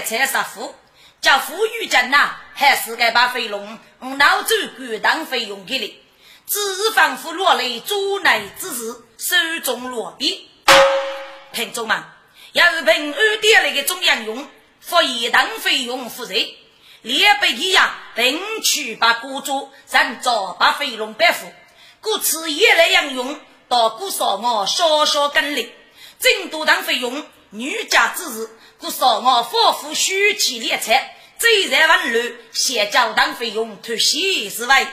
次要列车杀夫，叫富裕镇呐，还是该把飞龙脑走过当费用给你，只防服落泪主内之事，手中落笔。听众们，要是平安点那个中央用，服一当费用负责。列北一样，并去把古主人早把飞龙白虎，故此也来养用，到古少我少少跟领，正多当费用，女家之日，故少我夫妇许起列车，最在万乱，先交当费用脱西之外。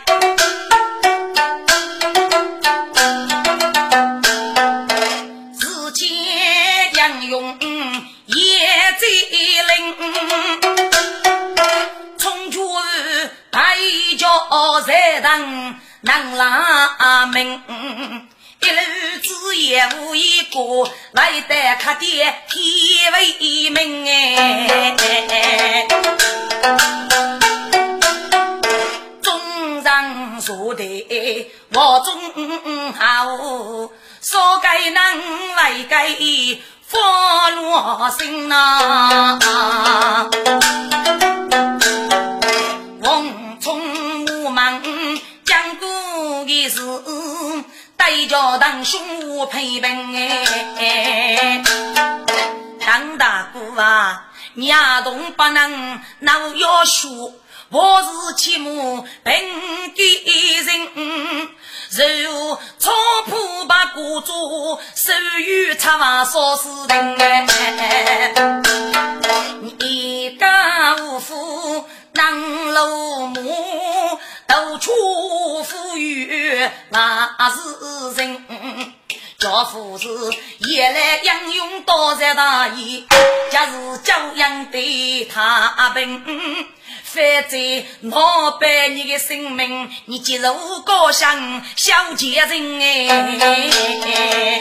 日间养用也在灵。叫在当能拉门，一路子也无一个来得客店天为门哎，中上坐的我中好，说该能来该佛罗心呐。对着堂兄我陪伴哎，张大哥啊，娘动不能闹要说，我是起母本给人，如草铺把锅做，手语插话说事情哎，一家五夫能落幕。到处富裕那是人，家父子也来养用多在大义，假是教养对他笨，反正我百你的性命，你接受高香小贱人哎，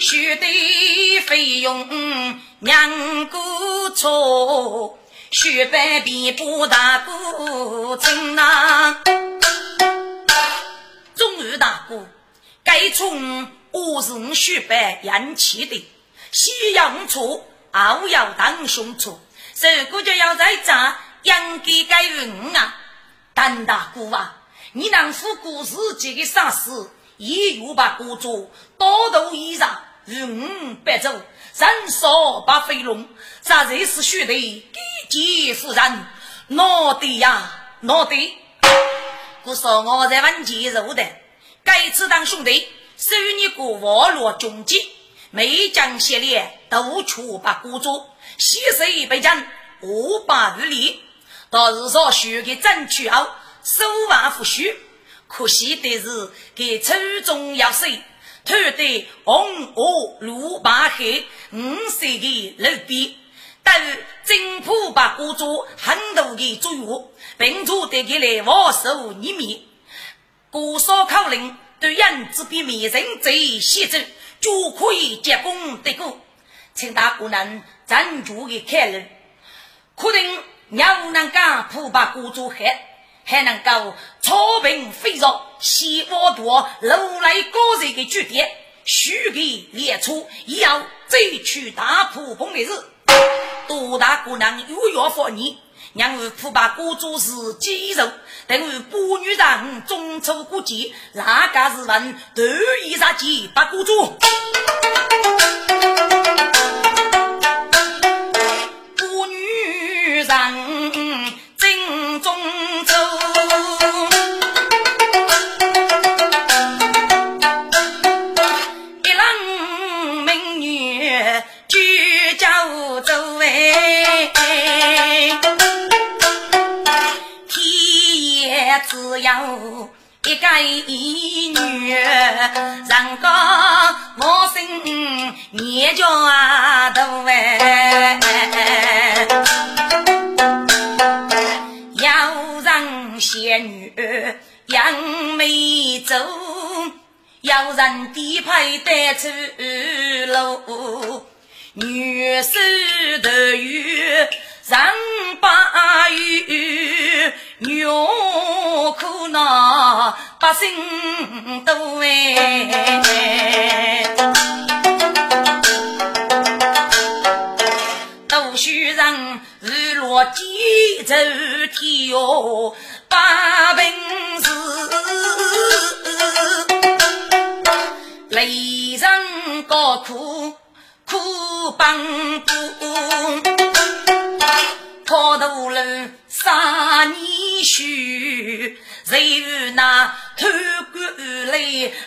须得费用娘姑错。血白比不大姑真呐，终于大哥，该从我是血白引起的，西洋错，傲要当凶错，这个就要在这应该该问啊，邓大哥啊，你能付过自己的丧事，也有把过做多头衣裳，云白走，人少把飞龙，咱这是血的。姐夫人，哪对呀？哪对？不说我在问前入的，该次当兄弟，受你过网络中计，没将系列都出把孤注，牺牲被将五百余里，到日上学给争取后，手腕不虚。可惜的是，给初中要谁？偷得红恶六八黑五岁的老逼。但政府把国主很多的作用，并且得给来王守一面。国少口令对人之比灭人贼限制，就可以结功得过。请大姑娘站住的看人，可能要能干普把国主害，还能够操兵飞绕，西挖多路来高人的据点，许给列出要争取大破风的日。多大姑娘又要放你，让我苦把锅做是鸡肉，等于妇女人中秋过节，哪个是问头一杀鸡把锅做？妇女人只有一个一女，人家我心年家大哎，有人仙女杨梅洲，有人低配带出路，女手头有。上把雨牛苦恼，百姓都哎，都须让日落几走天哟，把本事雷人高苦苦帮助。好大路杀你须，谁与那贪官来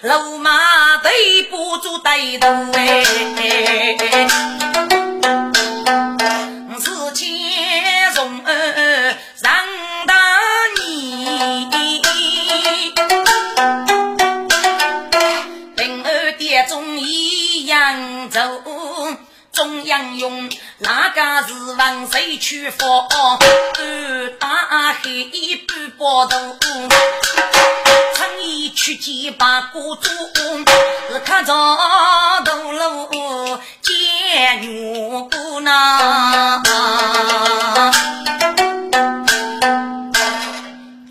落马被捕住歹徒哎，中央用哪个是王谁去发？半大黑半包头，创意去见八股主，是看着大路见牛呢。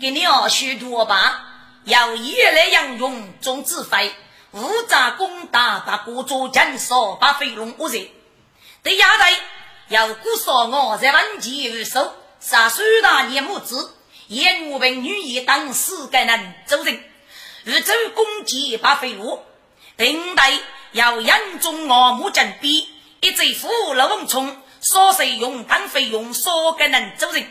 给你二许多吧，要夜来养用总指挥，五杂攻打八股主，减少把飞龙五人。对亚代要鼓说我在万劫而首，杀苏大年母子，演我为女儿当世该能走人，宇宙攻击把废物。定代要严重我母正比，一贼俘老翁冲，所谁用当费用，所该能走人。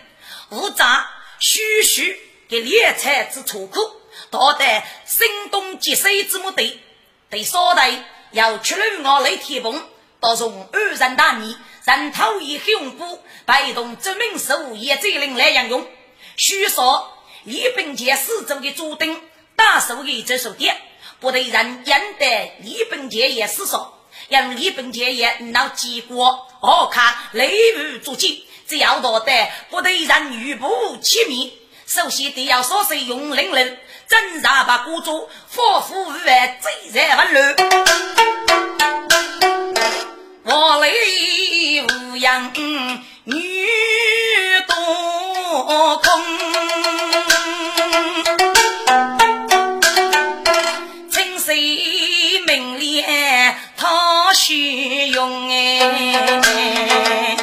无诈虚虚给猎财之出口，夺得声东击西之目的。对所代要出了我雷铁崩。到从二人大年，人头以雄怖，被动证明手也最令来养用。据说李本杰四周的主丁大手的这手点，不得人认得李本杰也是说，让李本杰也闹结果，我看雷雨足迹，只要夺得不得人与不亲密。首先得要说是用令人，真杀把孤主，佛夫无外，最在万乱。我来无养女多空，清水明莲他须用哎，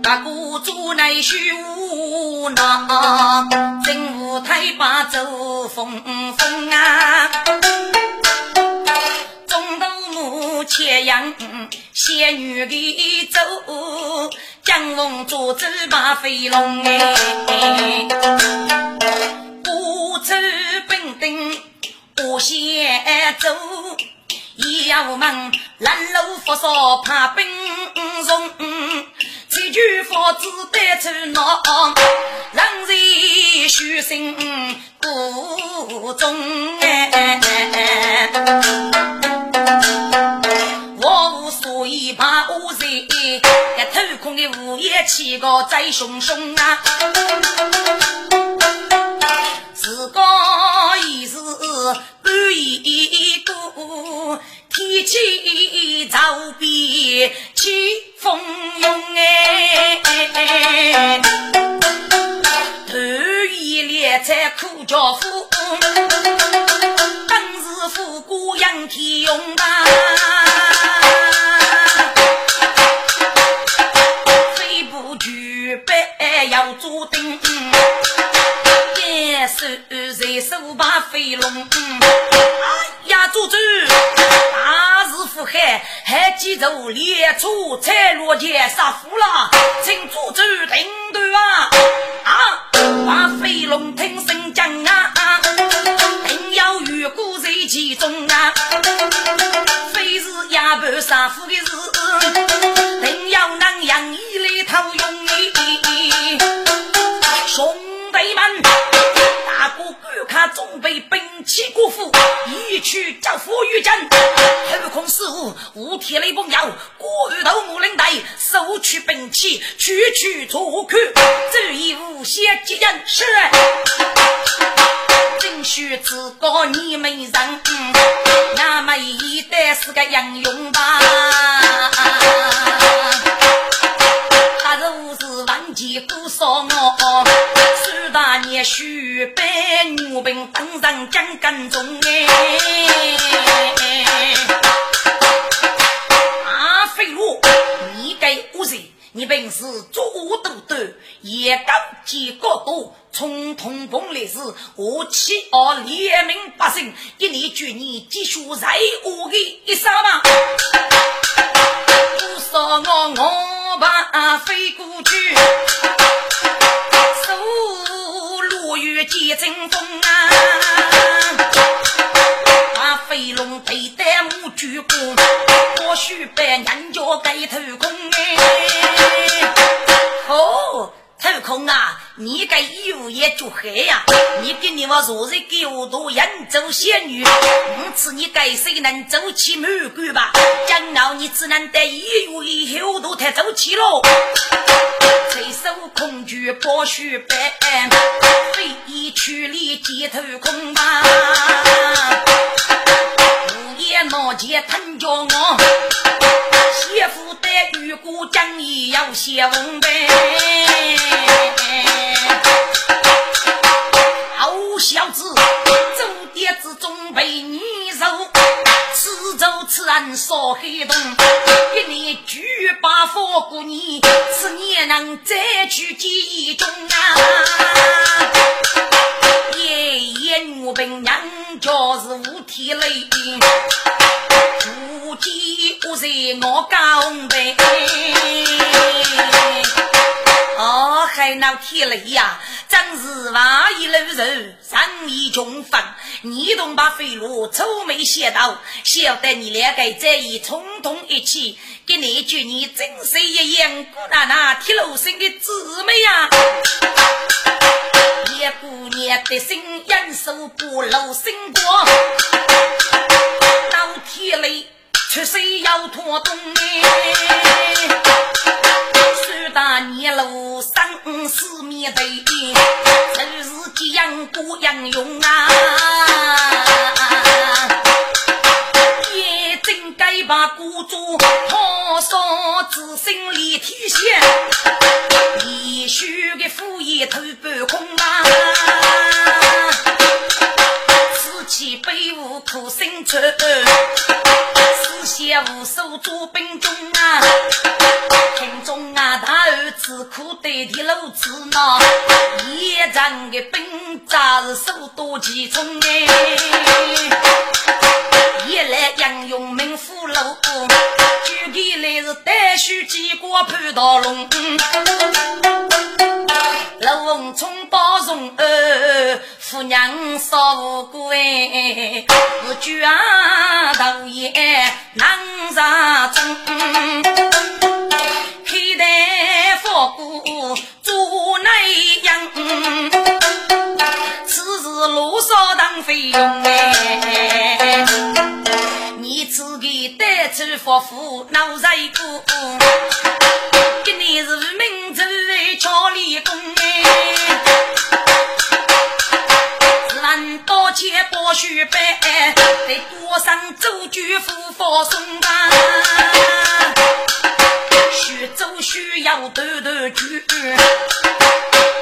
大姑祖乃须无那，真无太把走风风啊。斜阳仙女的走，江风坐走把飞龙哎，不走本丁不先走，要问拦路佛烧怕兵戎，这句佛子带出脑，让人虚心不忠哎。所以怕无人，一偷空的午夜气个再汹汹啊！自个已是半夜过，天气早变起风涌哎，头一列在苦叫苦，当时富过仰天用啊！要做定，也是人手把飞龙。哎呀，主子，大日福海，还记住列出彩罗前杀夫了，请主子定夺啊！啊，把飞龙听声讲啊，定要遇过在其中啊，非是哑巴杀夫的事，定要能养一来讨用你。兄弟们，大哥观看准备兵器国服，一去叫夫与阵。后空事务无铁雷崩摇，过于头目领带，收取兵器，区区坐看。这一无限敌人是，真须自告你们人，那么一代是个英勇吧。前不少我，苏大年许百女兵登上江干中哎。阿飞罗，你该无罪，你本是作恶多端，也敢见高度。从通风烈士，我妻儿连民百姓，一年绝你积蓄在我的一生吗？不说我我把飞过去，手落雨见阵风啊！把飞龙佩戴木举过，或许被人家盖头空哎！哦。偷空啊！你个义务也就黑呀！你跟你我昨日给我多扬州仙女，因此你该谁能走起满关吧？将来你只能得一月以后都太走起喽！催手空举包须白，非一去里街头空吧？午夜闹街疼叫我，媳妇的玉骨将也要写文呗。好小子，走碟子中被你肉，此走此人烧黑洞，一年举把火过你，此年能再去记忆中啊！爷爷女兵娘家是无体累，如今我在我高背。哦，海闹天雷呀，真是万一路肉，生意穷分。你同把飞罗愁眉写到，晓得你两个在一冲动一起，给你句你真是一样姑奶奶铁路生的姊妹呀。一姑娘的心眼手不露心光，这样不样用啊！也真该把孤主好上自身立体线，也许个副业头半空啊！此起悲无苦生存，思想无数做兵中啊！听中啊，大儿子苦对的路子呐，一仗的兵扎是手多其重哎，一来杨勇名副路，举起来是单须几个潘道龙，龙冲包容儿，夫娘少无辜哎，是举啊头爷难杀中。样，此时罗少当费用哎，你自己带出佛父闹在过，今年是明州桥里公哎，难多钱包血白，得多上周举夫佛送吧。徐州需要断断句，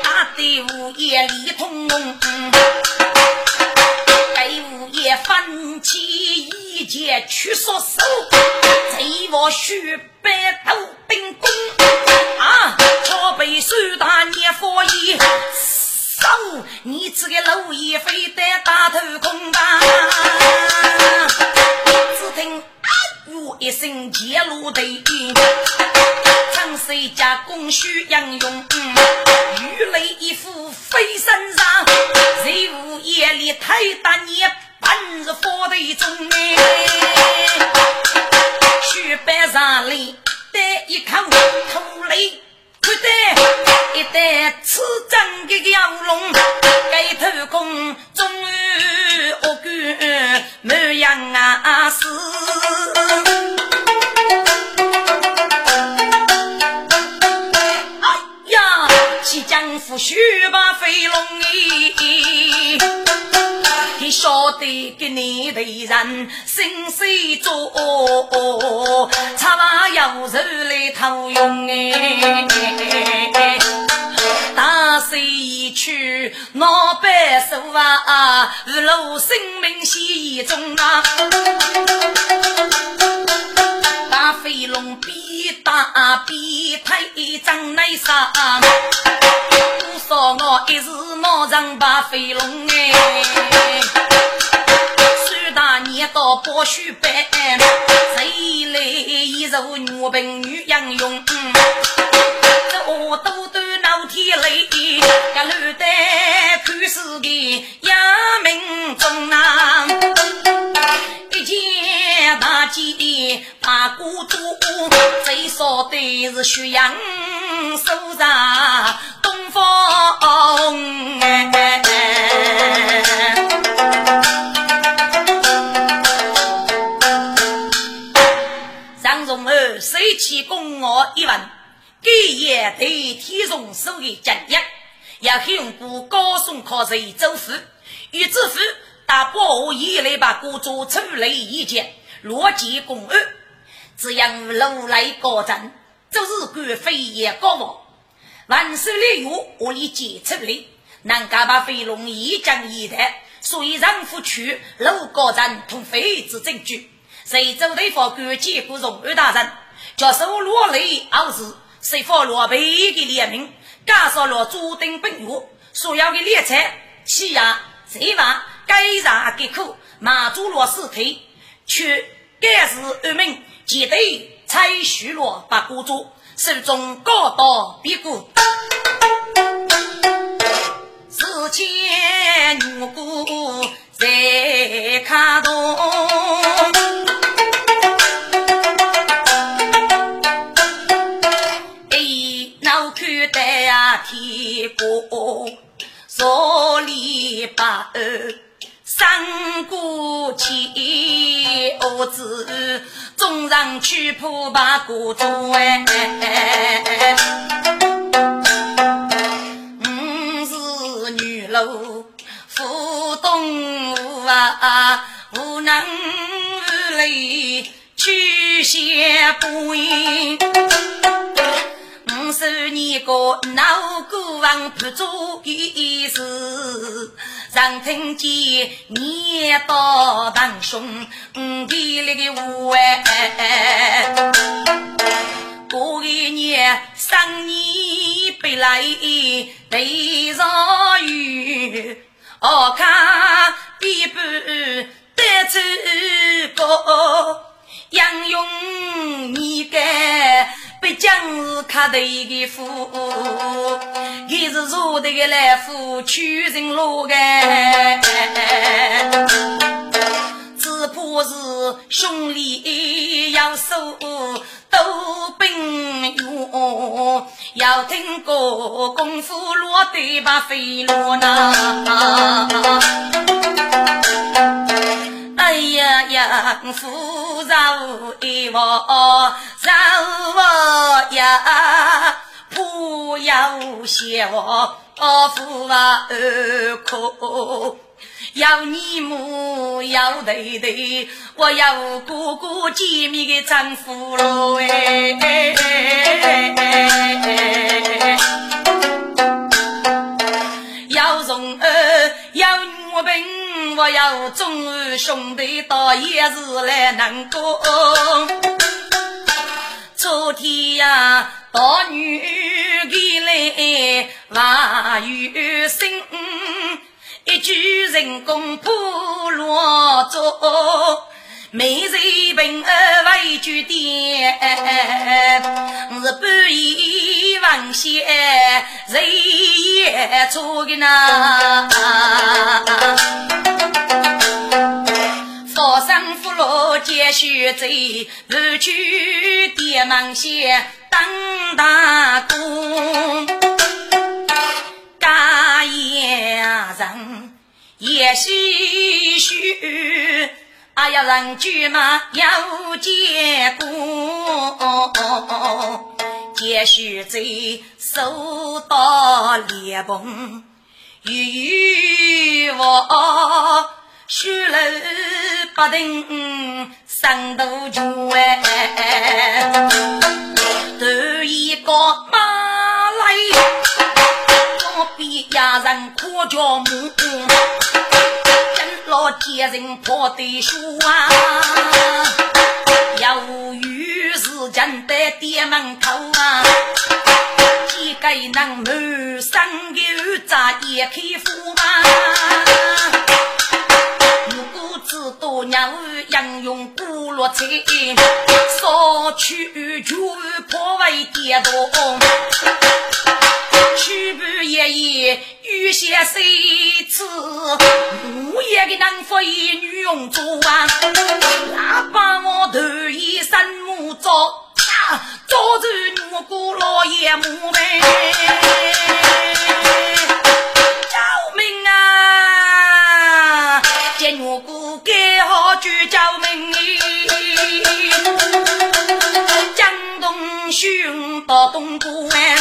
大队伍也里通龙，队伍也分起一节去缩手，贼我徐百斗兵功啊，朝北苏大年佛爷，手你这个老爷非得大头空吧，只听。啊呜一声揭露的，长水家公需杨勇，雨雷一副飞身上，日午夜里太大年，半日火堆中哎，雪白上里得一口土雷。不得，一旦此真的妖龙，该头公终于恶干满样啊死。即将赴须把飞龙，你晓得为给你的人心碎做，茶话要手来偷用哎。大水一去闹白首啊，日落生命险中啊。大飞龙比大比腿长内伤，我说我一时脑上把飞龙哎，苏大年到包须班，谁来一入女兵女英勇，这我都都老天来，呀路得看是的杨明忠啊，一见大吉把孤独，最少的是血阳手上东风张荣儿谁起供我一问？给也对天上手的奖励，要用过高送考试走福，与知府大伯一来把故作出来意见，落结公案，这样路来高阵，就是官非也高望。万岁的药我里解出来，能够把飞龙一将一带，所以让夫去路高阵同非之证据。随州的法官结果荣二大人，叫收落雷二字。谁发落北的列名，加上了注定本月所要的猎财、欺压、贼娃、该杀给苦，马祖罗尸体，却该是恶名，记得采许罗把孤主手中高刀别过，四千女姑在卡动。天过十里八二三过七，我子终上去破把国主哎，我是女路负东吴啊，无能无力去写不赢。五十年过，老国王不做一事，常听见念叨堂兄弟那个话哎。过一年三年不来对上雨，我看必不得走过，杨勇你该。北疆是卡头的夫，他是坐的个来夫娶人路个，只怕是兄弟要手都兵勇，要听过功夫落得把飞落那。哎呀呀，夫饶一我，饶我呀，不要笑我夫啊二苦，要你母要弟弟，我要哥哥姐妹的丈夫喽哎，我要忠于兄弟到夜市来难过，昨天呀到女给来话有心，一句人工不落做。每日平儿为酒店，是半夜望仙，日夜做的那。佛山福禄皆须走，不去点忙些当大工。家业人也唏嘘。还要人居嘛要结果，继续在收到裂缝，与我须楼不定上头桥哎，头一个马来，左边压人可叫母，老街人破对书啊，由于是站在店门口啊。几个人满身油炸也开火嘛，如果知道娘养用古落菜，烧去就破坏电动，去不爷爷有些谁吃？我也给男佛爷女用做啊，哪把我头一身木做。早知我姑老爷母们，救命啊！见我姑盖好就救命！江东兄到东都湾，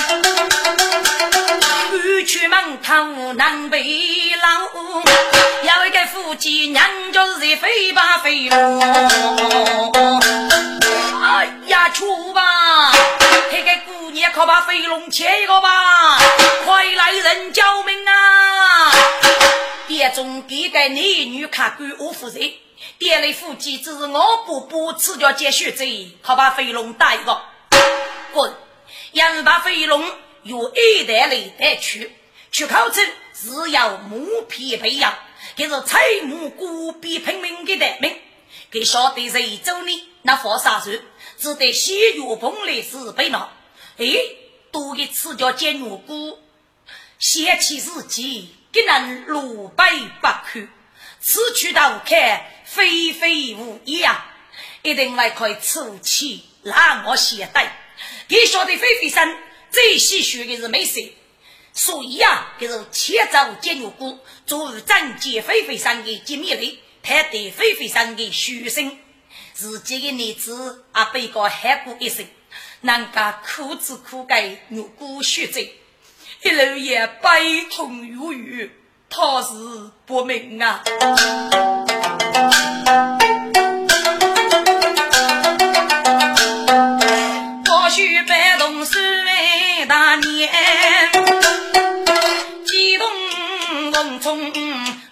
出门口南北楼，有一个夫妻娘就是飞吧飞龙。哎呀，出吧！那个姑娘可把飞龙切一个吧！快来人救命啊！店中给个男女看管我负责，店里夫妻只是我不不赤脚接血贼，可把飞龙打一个滚！要把飞龙由一代里带去，去考证是要木皮培养，给是采木孤比拼命的代名，给晓得谁走呢？那佛杀手。只得西岳蓬莱寺被闹，哎，多一次叫见我姑，想起自己给人鲁北不堪，此去到看非非无益啊！一定来开出气，让我写带。你晓得飞飞山最喜欢的是美食，所以啊，就是千走见我姑，做斩解飞飞山的机密类，他对飞飞山的虚声。自己的女子啊，被告喊过一声，人家苦之苦该如骨血债，一路也悲痛如雨，他是不明啊。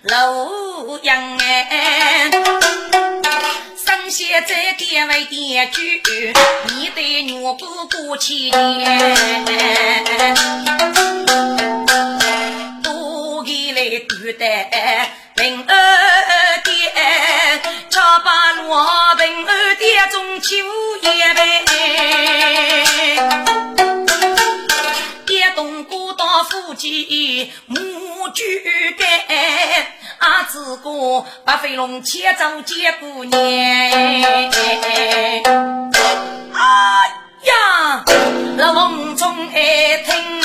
楼阳哎。现在点为点酒，你对女姑姑起，多给来对待平儿爹，吃把罗平儿爹中秋夜呗，到夫妻母猪肝。阿子哥把飞龙牵走接姑娘，哎呀，那梦中爱听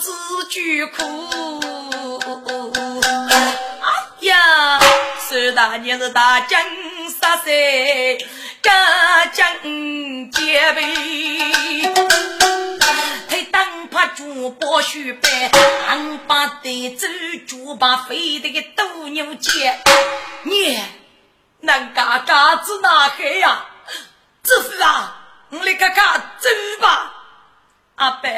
自句苦，哎呀，孙大娘是大江杀谁？家将结背，他当怕猪包血白，俺把得走猪把飞的个斗牛街，你能嘎嘎子哪开呀？知府啊，你来看看走吧，阿伯。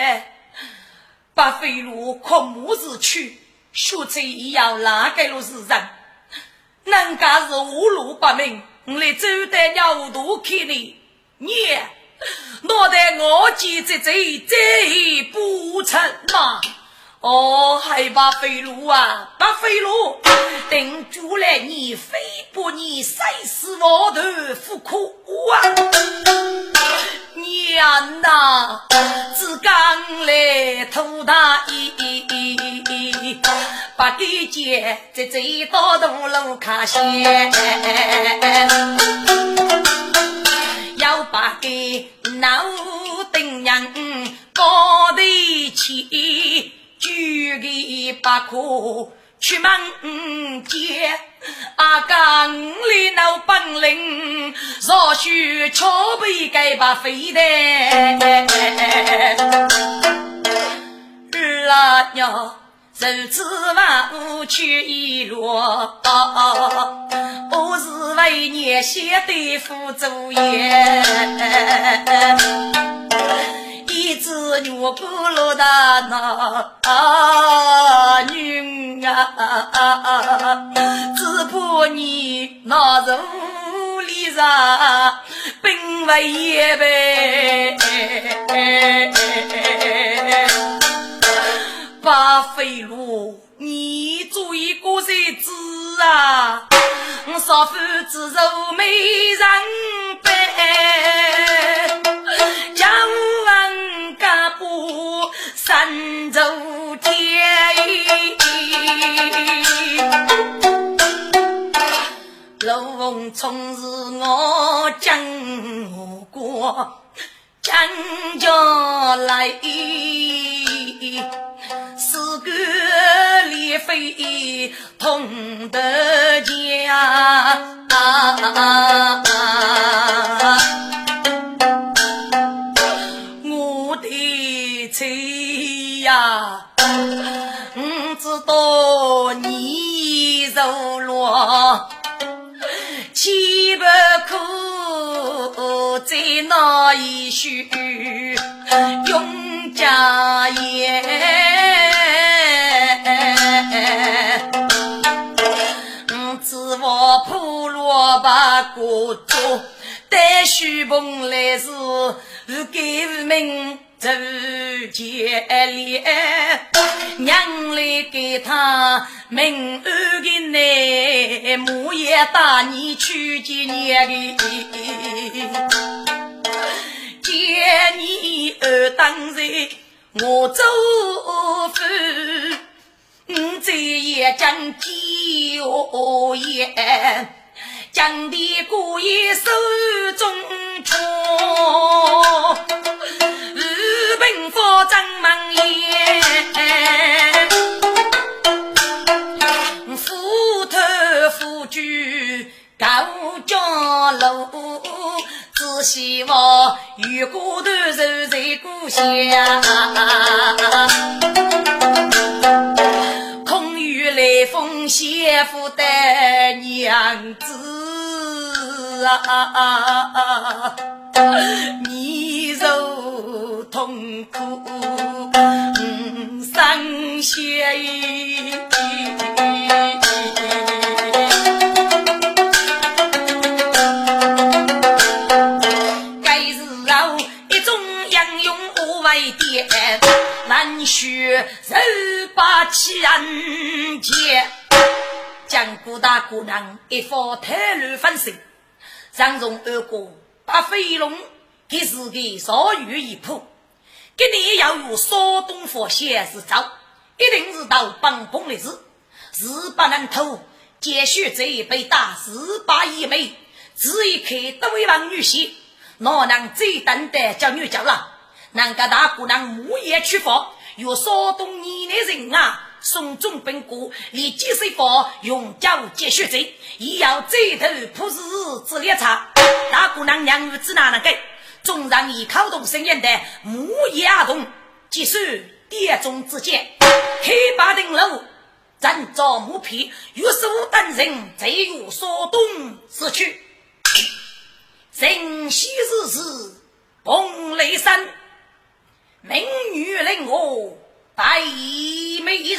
把飞路靠木子去，学车也要拉给了世人？人家是五路八名，我来走得鸟肚去呢。你落得我记这贼，贼不成嘛？哦，害怕飞路啊，把飞路定住了，你飞不你赛死我头不可啊！娘呐，只刚来土大衣，把给姐在这道路路卡线，要把给老丁娘高头一起举个把可去门见。阿哥里闹本领，若许巧备该把飞的。儿啊娘，如此万物去一落，我是为年写对付作业。一只牛咕噜的那女啊，只怕你那屋里。上并不一般。八飞路，你做一个谁子啊？我少妇只肉美人般，不三足天。龙冲是我经过，将家来。四个列飞同得家，呀，不知道你受落，岂不可在那一宿永家业？把国做，待许蓬来时，不给无名走接连，娘来给他明安的内，母也带你去见娘的，见你二当在我做饭，你在也将酒言。将的故意手中捉，日本佛张门宴，高家楼，只希望玉骨头肉在故乡，空余来风谢福的娘子。啊，你受痛苦，伤心。难学肉把气人杰，将古大姑娘一方太乱分身。上从二哥把飞龙给自己少于一铺，给你要有少东佛先是早，一定是到帮崩的事，是不能偷。接续这一杯大十八一枚，只一刻都为王女婿，哪能最等的叫女叫了？那个大姑娘木叶去佛，有少东你的人啊！送中本国，立即释放用脚接血罪，亦要追头破日之列车。大姑娘娘子哪能给？纵然以口动声音的木叶阿童，即使殿中之间，黑八顶楼，站着木皮，于是我等人再有所动死去。晨曦日日崩雷山，明月令我。白衣美人，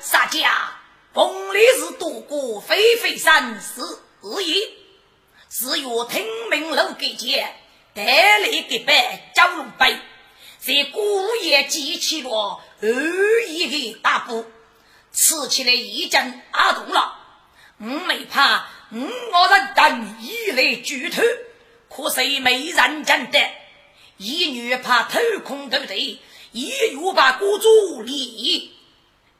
洒家风里是渡过飞飞山是日夜，是月听明楼给见，带来的白蛟龙杯，在古夜记起了二一的大步，吃起来一阵阿痛了。我没怕，我人等一来举头，可惜没人见得。一女怕偷空斗地，一女怕孤注一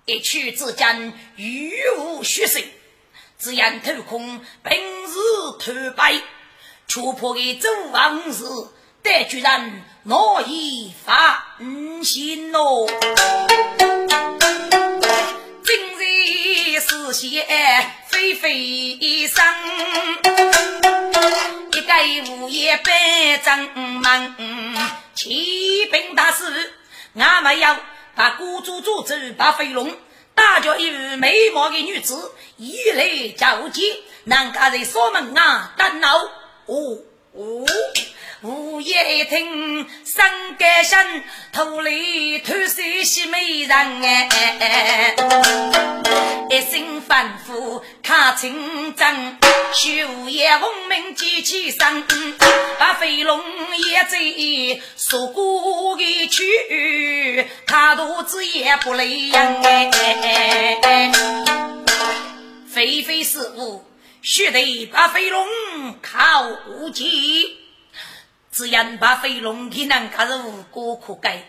掷，一去之间欲无虚实，只言偷空本是偷败，却破的周王事，但居然我已发心喽。日是谢飞飞生，一个午夜百丈门，启禀大师，俺们要把孤主诅咒把飞龙。大叫一位美貌的女子，一来叫见，南家在锁门啊，等闹哦哦。午夜听声歌声，土里偷水洗美人哎，一声吩咐看清真，秋夜轰鸣几起声，把飞龙也在说过的去，他肚子也不累样哎，飞飞师傅，须得把飞龙靠近。只因把飞龙给人家是无辜可改，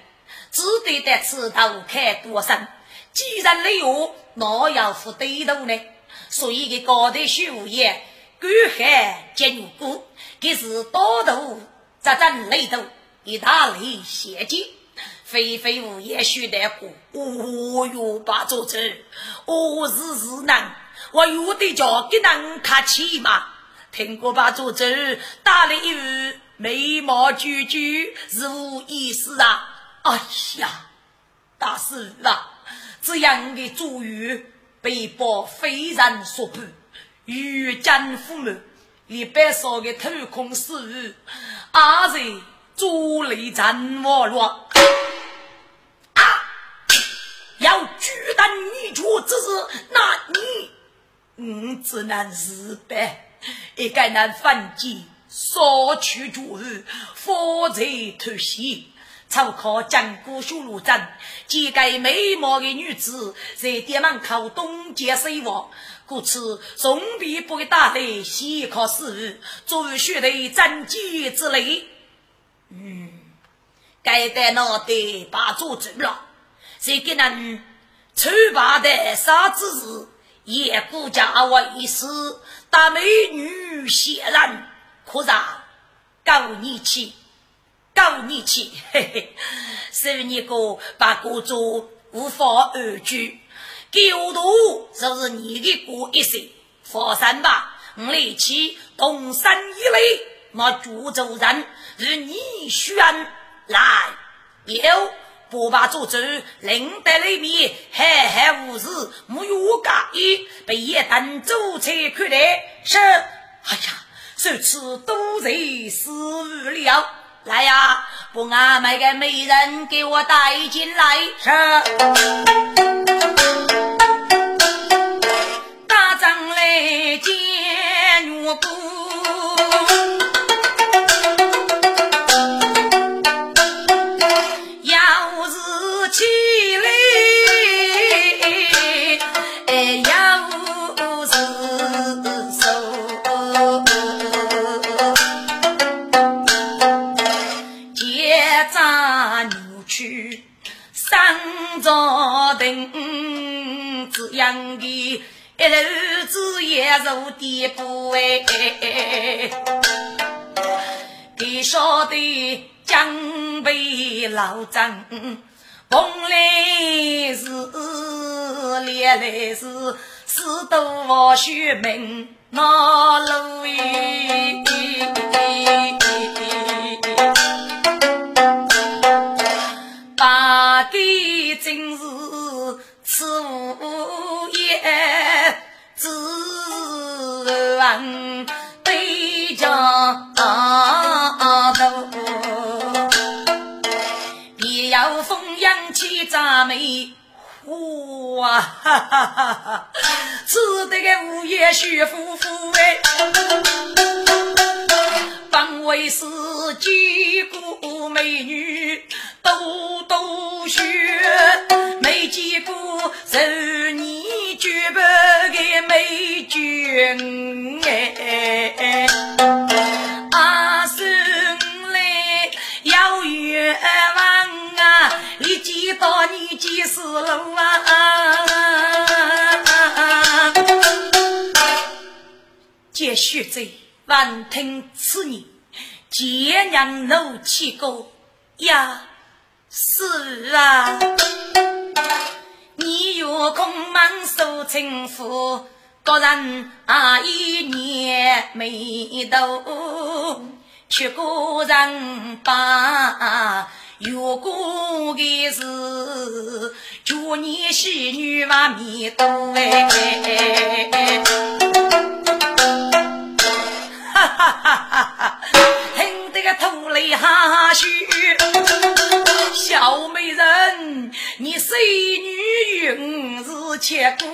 只得在此头开多深。既然累我，哪要负对头呢？所以给高头修业，干海坚固，给是多头扎针雷头，一大雷血迹，飞飞无言须得过。哦哟，把做子，哦是是难，我有的叫给人客气嘛。听过把做子打了一语。眉毛聚聚是无意思啊！哎呀，大师啊，这样的主语被迫非人所判，与奸夫们一百少的偷空私语，阿在主力战我了啊！要举担你出之事，那你嗯只能是呗，一个人反击。少去主日，佛在偷袭，超靠江古修路镇几个美貌的女子在店门口东街水亡，故此总比不给打的先考试，作为学的战绩之类。嗯，该得脑袋把做走了，谁给人丑八的杀之时，也顾家为师，大美女显然。可啥？高你气，高你气，嘿嘿！是你个把国主无法而居，狗徒就是你的过一生。放心吧，我来去东山一类，那株洲人与你选来，有不把诅咒领在里面，海海无事，没有介意，被一等走才看来是，哎呀！如此都在死了，来呀，把俺们个美人给我带进来。是，大张来见我姑。一日子也如地步哎，你晓得江北老张，蓬莱是，烈来是，四渡学门那路哎，对着头，也要风扬起咱们。哇哈哈哈哈！此得个五叶徐夫妇哎，本为是见个美女都都学，没见过十年绝不的美眷哎，到你即是路啊！接续着，闻听此言，见娘怒气过呀，是啊，你若空忙受称呼，个人啊一年没到，却个人把。有过的是祝你喜女娃米多哎，哈哈哈哈哈！听得个头里哈嘘，小美人，你谁女云是切姑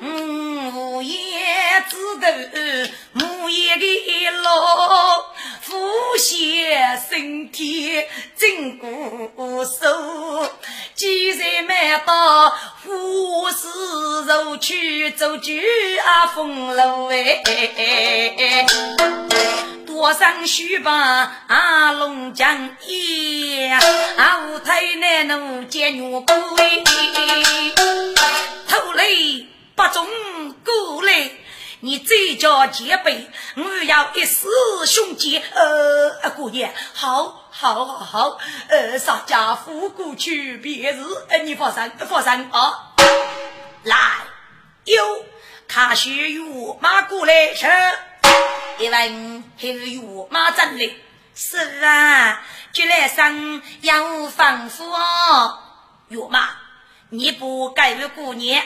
嗯，无言之得母爷的老。不嫌身体真骨瘦，既然买到富士肉去走句啊风楼哎，多上须把啊龙江烟，啊五台南路见女鬼，头来不中过来。你这叫结背，我要一死兄弟。呃，姑爷，好，好，好，好，呃，啥家父过去别日，呃，你放心，放心啊。来，有看学玉马过来吃，一问还是玉马真的？是啊，就来生养丰富哦。玉马，你不该为姑娘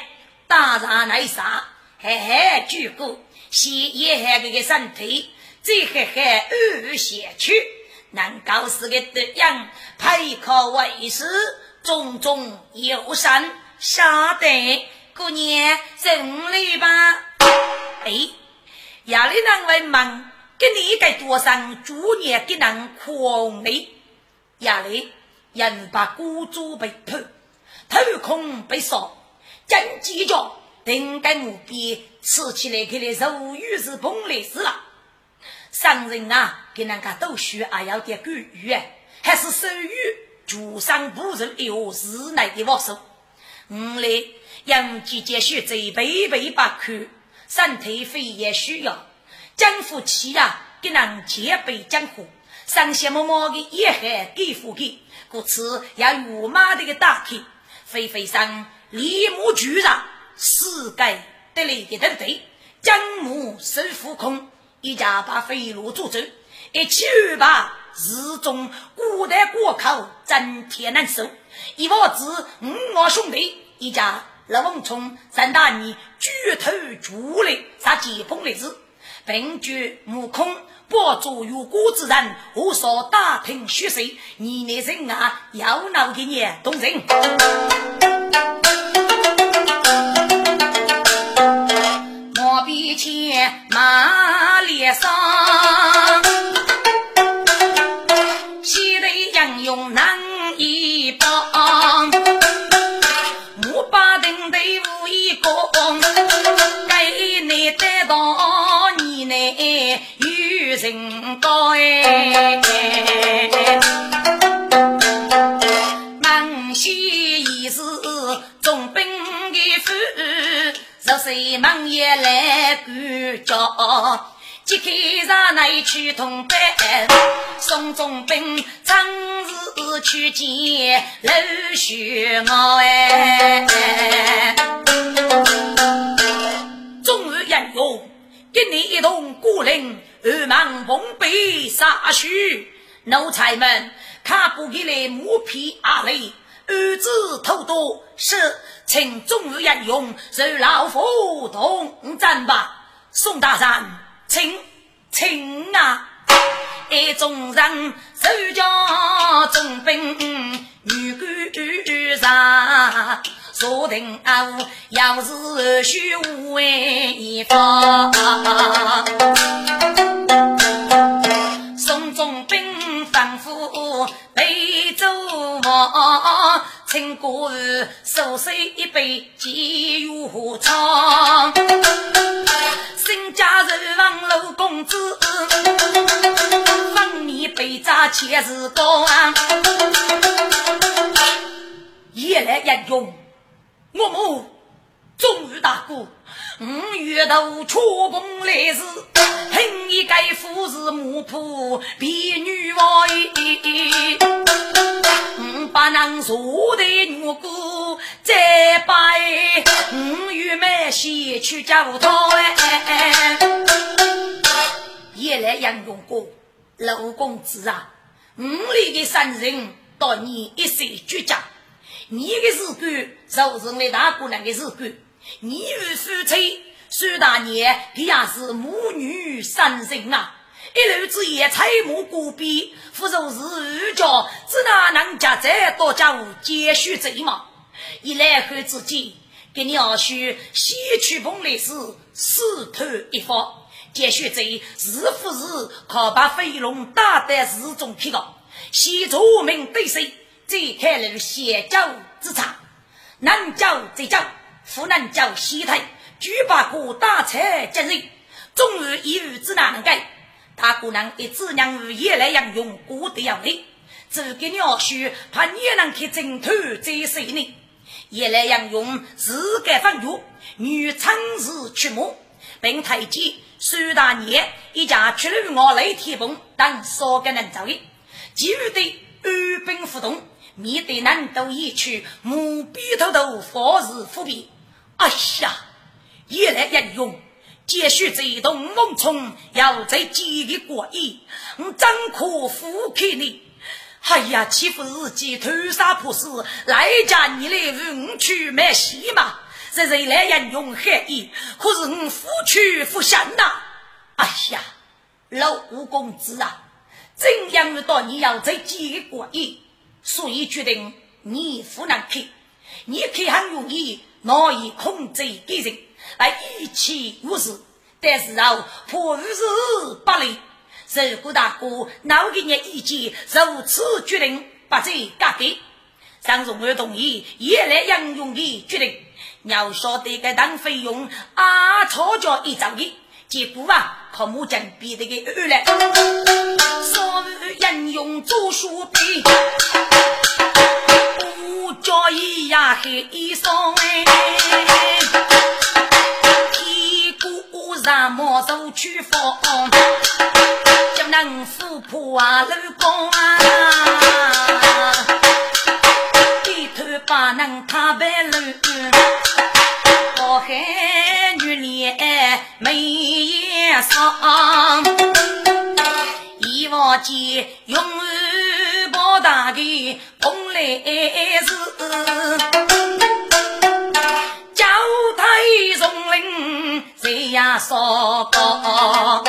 打上那啥？嘿嘿，举过，先一下这个身体，再嘿嘿二下去，能够是个德阳，配靠为师，种种有善，晓得姑娘胜利吧？哎，亚里人问忙，给你该多少主年给人狂利？亚里人把孤主被偷，头空被烧，真计较。定该目标吃起来，看来肉鱼是碰来是了。商人啊，给人家都需还要点干预，还是手语主上不如有日内的握手。五来杨姐姐学这背背把口，身体非也需要。江夫妻呀，给人结背江湖，上些么么的也还给付给，故此要与马的个打开，飞飞上立木巨上。世界得来的团队，江母守护空，一家把飞路阻走，一起把日中古代过口增添难受。一娃子五我兄弟，一家老王冲三大你举头助力，杀疾风的子，并举目空不做有果之人，我说打听虚实，你那人啊要闹给你动人。比前马脸上，西头杨勇难一帮，五八定队伍一个，给你得到你那有人高哎，夫。十岁忙也来管教，揭开上那去同班，送中兵长日去见老学我哎。中日英勇，跟你一同过岭，二忙奉背杀去。奴才们，看不给来木皮阿雷，儿子偷多是。请中日英勇受老夫同战吧，宋大人，请请啊！一众人手将重兵女官上，坐定啊，要是虚为方。王。请过儿手水一杯解忧肠，新家人望老公子，望你杯茶千日高。夜来英勇，我母终于大哥，五月头出宫来时，该夫是木铺婢女王。五把能坐的女姑再拜，五月梅西去教堂哎。夜来杨永过，老公子啊，五里的三人到你一岁绝交，你的日干就是我大姑娘的日干。你与夫妻苏大年，他也是母女三人啊！一路之夜，采木过壁，夫若是二家，只哪能家再多家务接续贼嘛？一来后之间，给你二婿西去风来时，死头一方，接续贼是不是可把飞龙打在市中去了？西出门对谁？再开了邪教之场，南教再教。湖南叫西台，举把过大财今日，终于一日之难改。大姑娘一子娘儿也来养用，过得要累。这个鸟婿怕你能去挣头再谁呢？也来养用自个放药，女长日出没，并太监苏大年一家去了我雷天崩，等少个人走的，其余的安兵不动，面对难都一去，目鼻头头佛事伏笔。哎呀，夜来人用，继续这动猛冲，要在几个过意，我怎可负气你？哎呀，岂不是己偷杀破事，来家你来为我去买戏嘛？这人来人用害意，可是我夫去夫想呐！哎呀，老吴公子啊，怎样遇到你要在几个过意，所以决定你不能去，你去很容易。难以控制敌人，来一起无事，但是啊，破事不利。如果大哥闹给你意见，如此决定，把这改给。张荣儿同意，也来杨勇的决定。要晓得个当费用啊，吵架一招的，结果啊，靠木匠逼得个二来，所有杨勇做书笔。叫伊呀黑衣裳哎，上毛走去放，叫能富婆啊老公啊，低头把能踏白路，好汉女脸眉眼上，一望见永安包大的。红来是台松林谁呀烧高？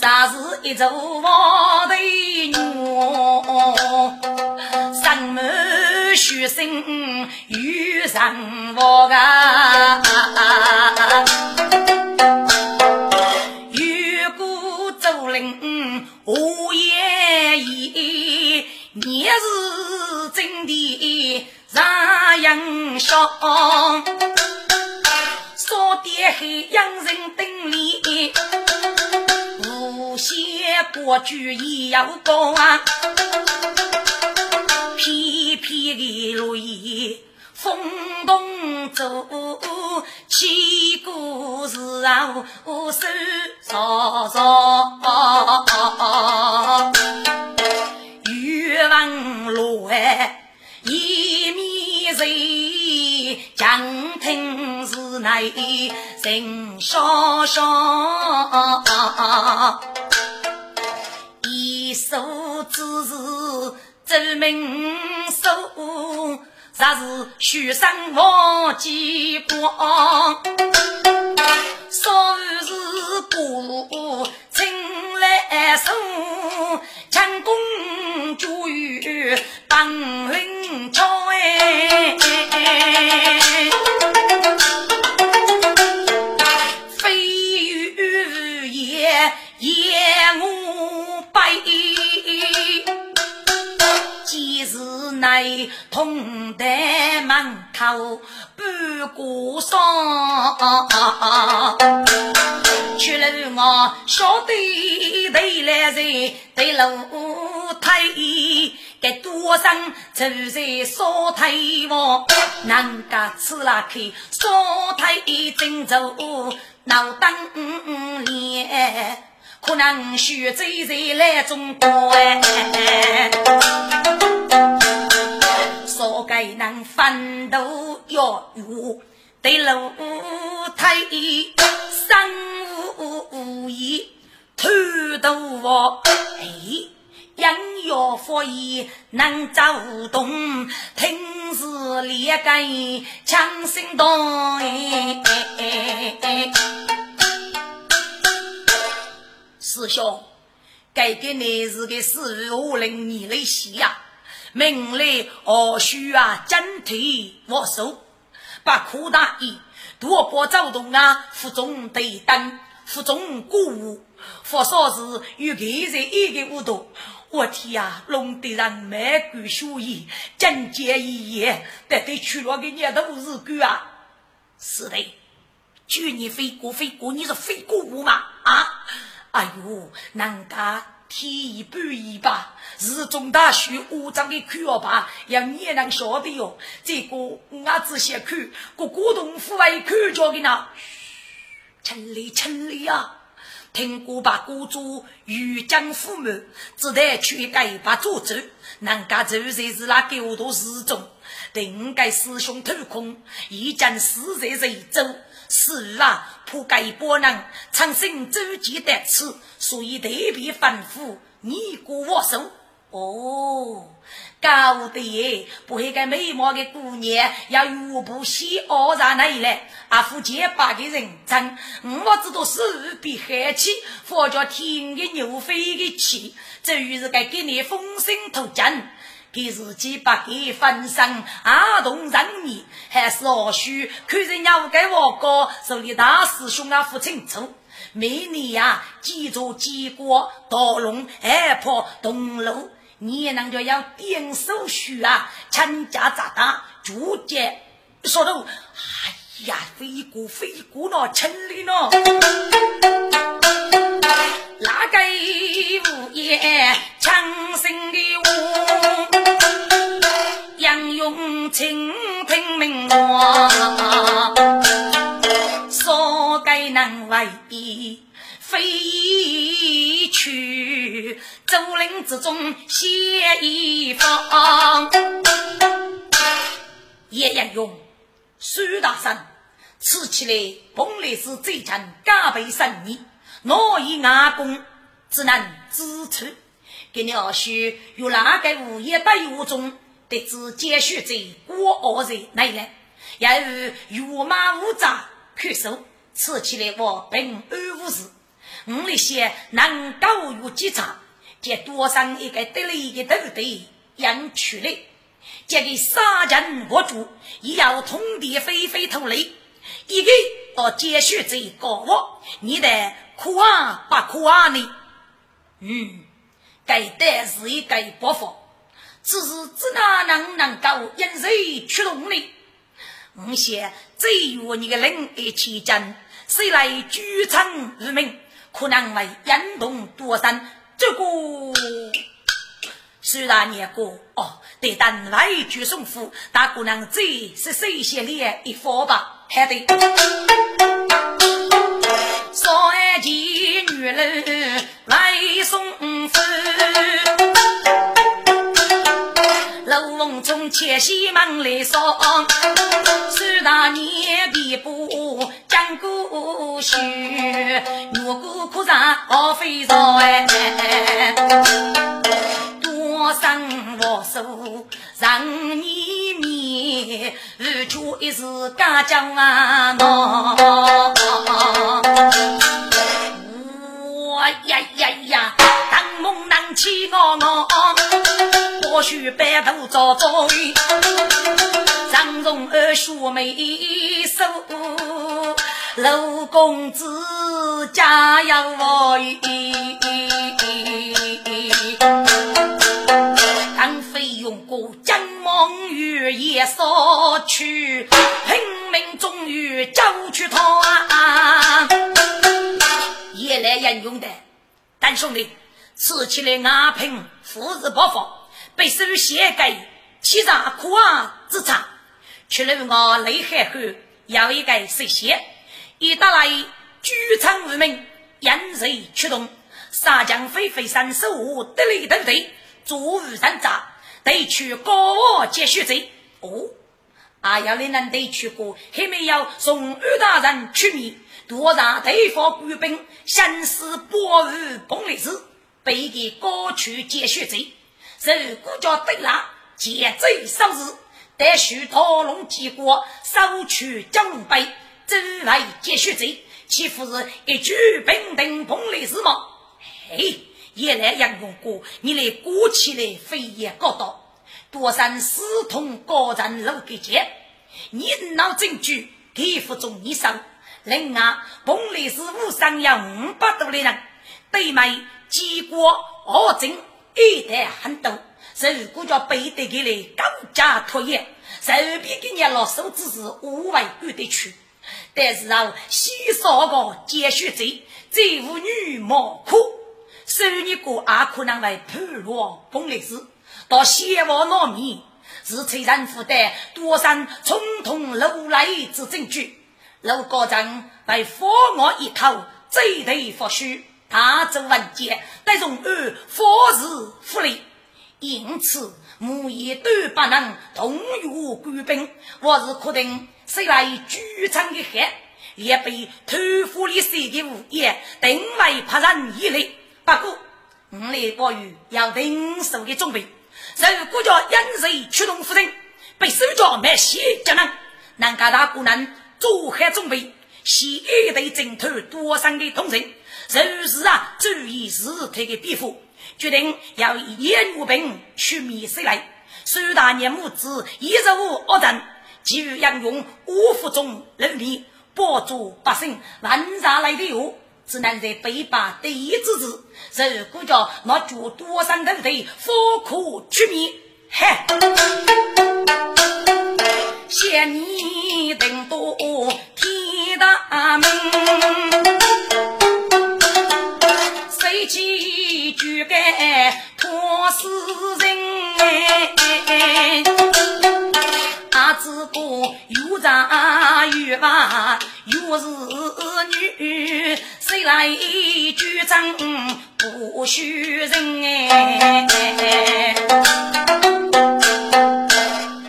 啥是一座王头院？上门许生遇上我啊！越过竹林无言意。你是真的让人笑，少点黑洋人等里，无限国剧也要讲啊，片片的落叶风动竹，起故事啊，手烧烧。月望罗哎，面水，江亭是内人潇潇，一首字是奏明书，啥是许生忘记光，说是古青来送。强公主与当领朝哎，飞雨夜夜无悲，几时内同在门口半过霜。去了我晓得对来人对楼台，该多生住在烧台房，人家吃了去烧台正走，闹当脸，可能徐州人来中国哎，说该能奋斗要有对楼台三五五一。偷渡我，哎，音乐发言能走动，听是烈根强心动，哎师兄，该给你是个四五零年的戏呀，命里何须啊，整体握手，把苦大衣多过走动啊，腹中对灯，腹中鼓舞。佛说是与个人一个舞蹈，我天呀，弄得人满骨血液，境界一言，得得去了个年头日狗啊！是的，去年飞过飞过，你是飞过我吗？啊！哎呦，人家天意不一吧？日中大学五张的看了吧？让你也能晓得哟。这个我仔细看，个古董户外看着的呢。陈丽，陈丽啊！听过把孤主欲将父母，只得去改把诅咒。人家就在是那狗头之中，定该师兄偷空，一将死在人走。是啊，破盖波能长生周记得此，所以特别吩咐你过我手。哦。高的耶，不会个美貌的姑娘要玉不西傲然来来，阿夫结巴的人称，我知道是比黑气，佛家天的牛飞的气，这于是该给你风声透真，给自己把给分身阿动人迷，还是何须看人家给我哥手里大师兄啊不清楚，每年呀几座结果道龙二坡东路。你也能叫要点手续啊，参加咋的？逐渐说到，哎呀，飞过飞过了，城里了，那个午夜勇倾听明话，说该能为飞去。竹林之中写一方，叶阳勇、苏大生，吃起来本来是最强加倍生意，我以阿公只能支持。给你二叔有哪个物业队伍中得知接续在国二人来了，要有御马武扎看守，吃起来我平安无事。我那些能够有几场。借多上一个得力的头队养出来，这个杀人无主，也要通敌飞飞头雷，一个到接续这个我，你得苦啊不苦啊呢？嗯，该得是一个不法，只是只哪能能够引谁驱动呢？我想只有你的人一起争，谁来举城入名，可能会引动多山。这个虽然念过哦，对单位举送夫，大姑娘这是谁先练一佛吧？还得三姐女人来送夫，切西门来上，虽然年比不。讲故事，如果可上好非常哎，多生无数人你面，如出一时家将啊我，我呀呀呀，当梦难起我我，或许白头早早，张荣儿秀眉手。陆公子家有我当飞用过金梦雨也扫去，拼命终于交去他。夜来人用的，但兄弟吃起来阿平富日不发，被手写给欺上苦啊之场，去了我内海后要一个实现，一打来举场无名，引水驱动，杀将飞飞三十五，得力斗对，坐五山楂，得去高我接续贼。哦，啊要你能得去过，还没有送二大人出面，多让对方官兵先死保护彭丽子，被给高处接续贼。如果叫对了，劫贼收日，待续讨龙结果，收取奖杯，走来接续贼，岂不是一举平定彭丽子吗？嘿，也来杨公哥，你来鼓起来飞也高道，多山私通高人路给劫，你闹证据，给付中一手。另外，彭丽子武上有五百多的人，对面结果二镇。一代很多，如果叫背得给来高价托业，随便给你老手只是五万过得去。但是啊，稀少个接续罪，这无女莫苦，所以你哥也可能会判落崩烈子，到先王那面是催人负担多山冲通路来之证据，陆高长为放我一口，贼头不虚。大周文杰得从而佛事福利，因此母爷都不能同于官兵。我是可定虽来剧场的害，也被偷富里谁的物业定为派人一类。不过，我来保育要定手的准备。如果叫引水驱动夫人被手脚没血就能，南家大姑娘做好准备，西一队征讨多山的同仁。如是啊，注意事态的变化，决定要严武兵去灭谁来。苏大年母子一日无恶战，急于要用五福中人力帮助百姓万杀来的药，只能在北坝第一之子，如果叫那绝多山头的火苦去灭，嗨！谢你等多天大名。谁去举盖托死人？阿子哥又长又白又是女，谁来举证不许人？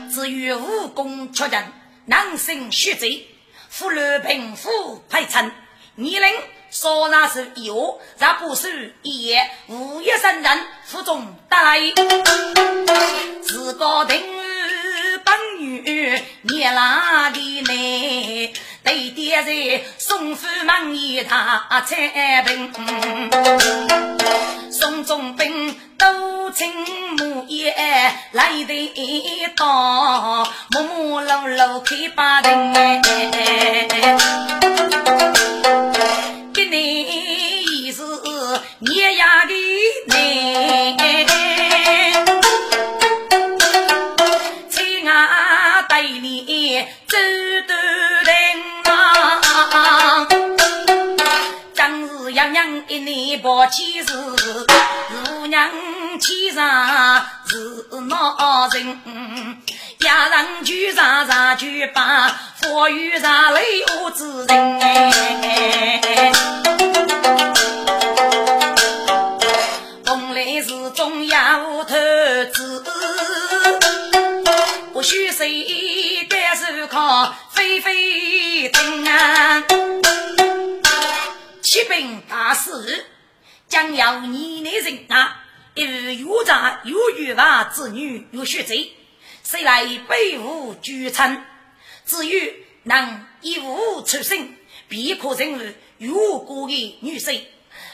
至于武功确认，男生血罪，妇女贫富配称，年龄。说那是有，那不是也。无一生人腹中带，自个定本女年老的呢？对爹在送夫门一他彩屏，送中兵都请母爷来得到，木木楼楼开把灯。你年牙的你，亲啊带你走得人啊，张是样样一年报喜事，姑娘气上是闹人，家人聚上上去把富裕上来我之人。许谁？单手靠飞飞腾啊！启禀大师，将要你的人啊，有有长有玉娃之女有血贼，谁？来背负举称？至于能一无出身，必可成为有过的女婿。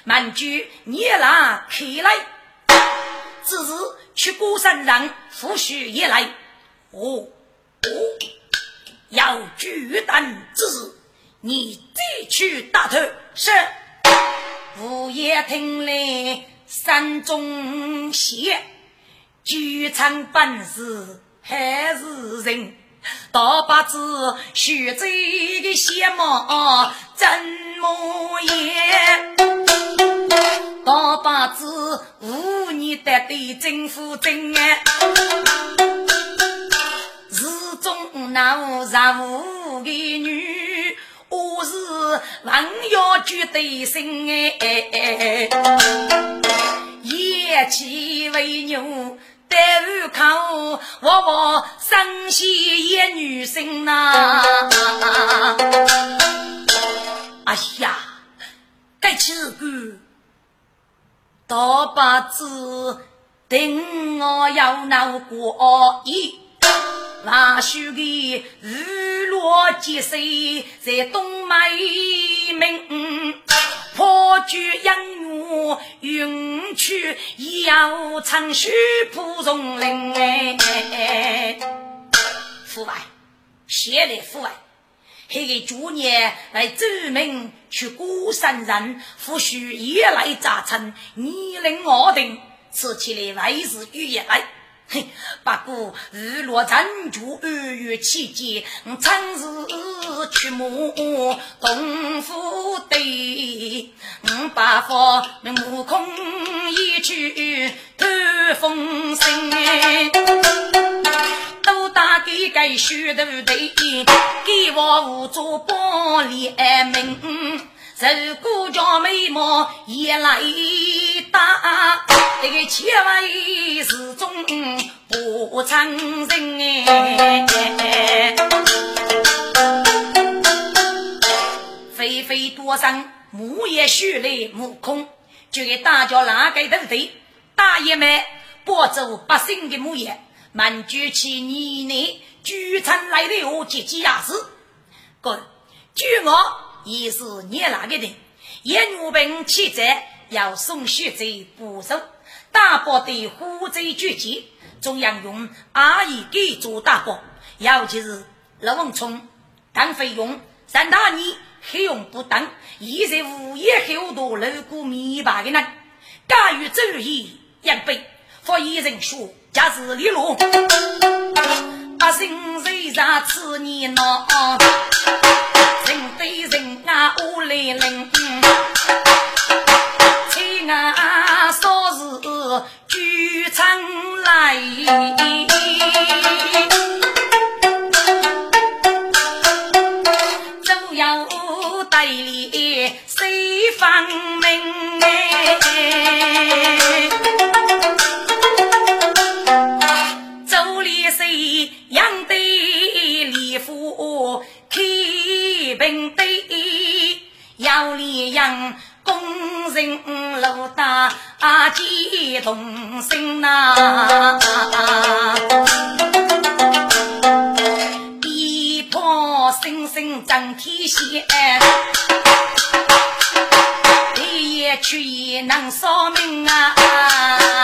满句年来看来，只是去孤山上抚恤也来。哦哦，要巨胆之事，你再去打头。是，午夜听来山中响，剧场本事还是人。大把子徐州的相貌真模样。大把子五年的对政府真哎，始终那无十五个女，我是万要绝对心哎，一气为牛。在路口，我我生西一女生呐！哎呀，该起个大把子等我要闹过一，那许个日落吉水在东梅门。破局养我云去，要长须蒲松林哎，父爱，谢来父爱，那个主年来奏明去孤山人，夫婿也来扎成，你令我定，此起来为是雨也来。嘿，不过日落珍珠二月期间，春日去牧东府地，我把佛目空一去透风声，都打给个许头队，给我五座玻璃门。如果叫美貌也来打，这个千万终不承认哎。飞飞多上木叶须来木空，就给大家拉给头队，大爷们播走百姓的木叶，满举起年年聚餐来了，节节雅事。滚，据我。也是你那个人，严武兵起在要送血贼不守，大伯的虎贼绝技，中央用阿姨给做大伯，尤其是刘文聪、唐飞勇、三大你黑用不当，现在无业后多路过米八的人，敢于走义一辈，发一人说，假是李路，百姓谁上此年闹。人对人啊，我来领，亲啊，是举场来，都要代理谁方明哎，周立谁养的礼服？平对要力养工人老大激动心呐，一炮声声震天响，一夜去也能说明啊。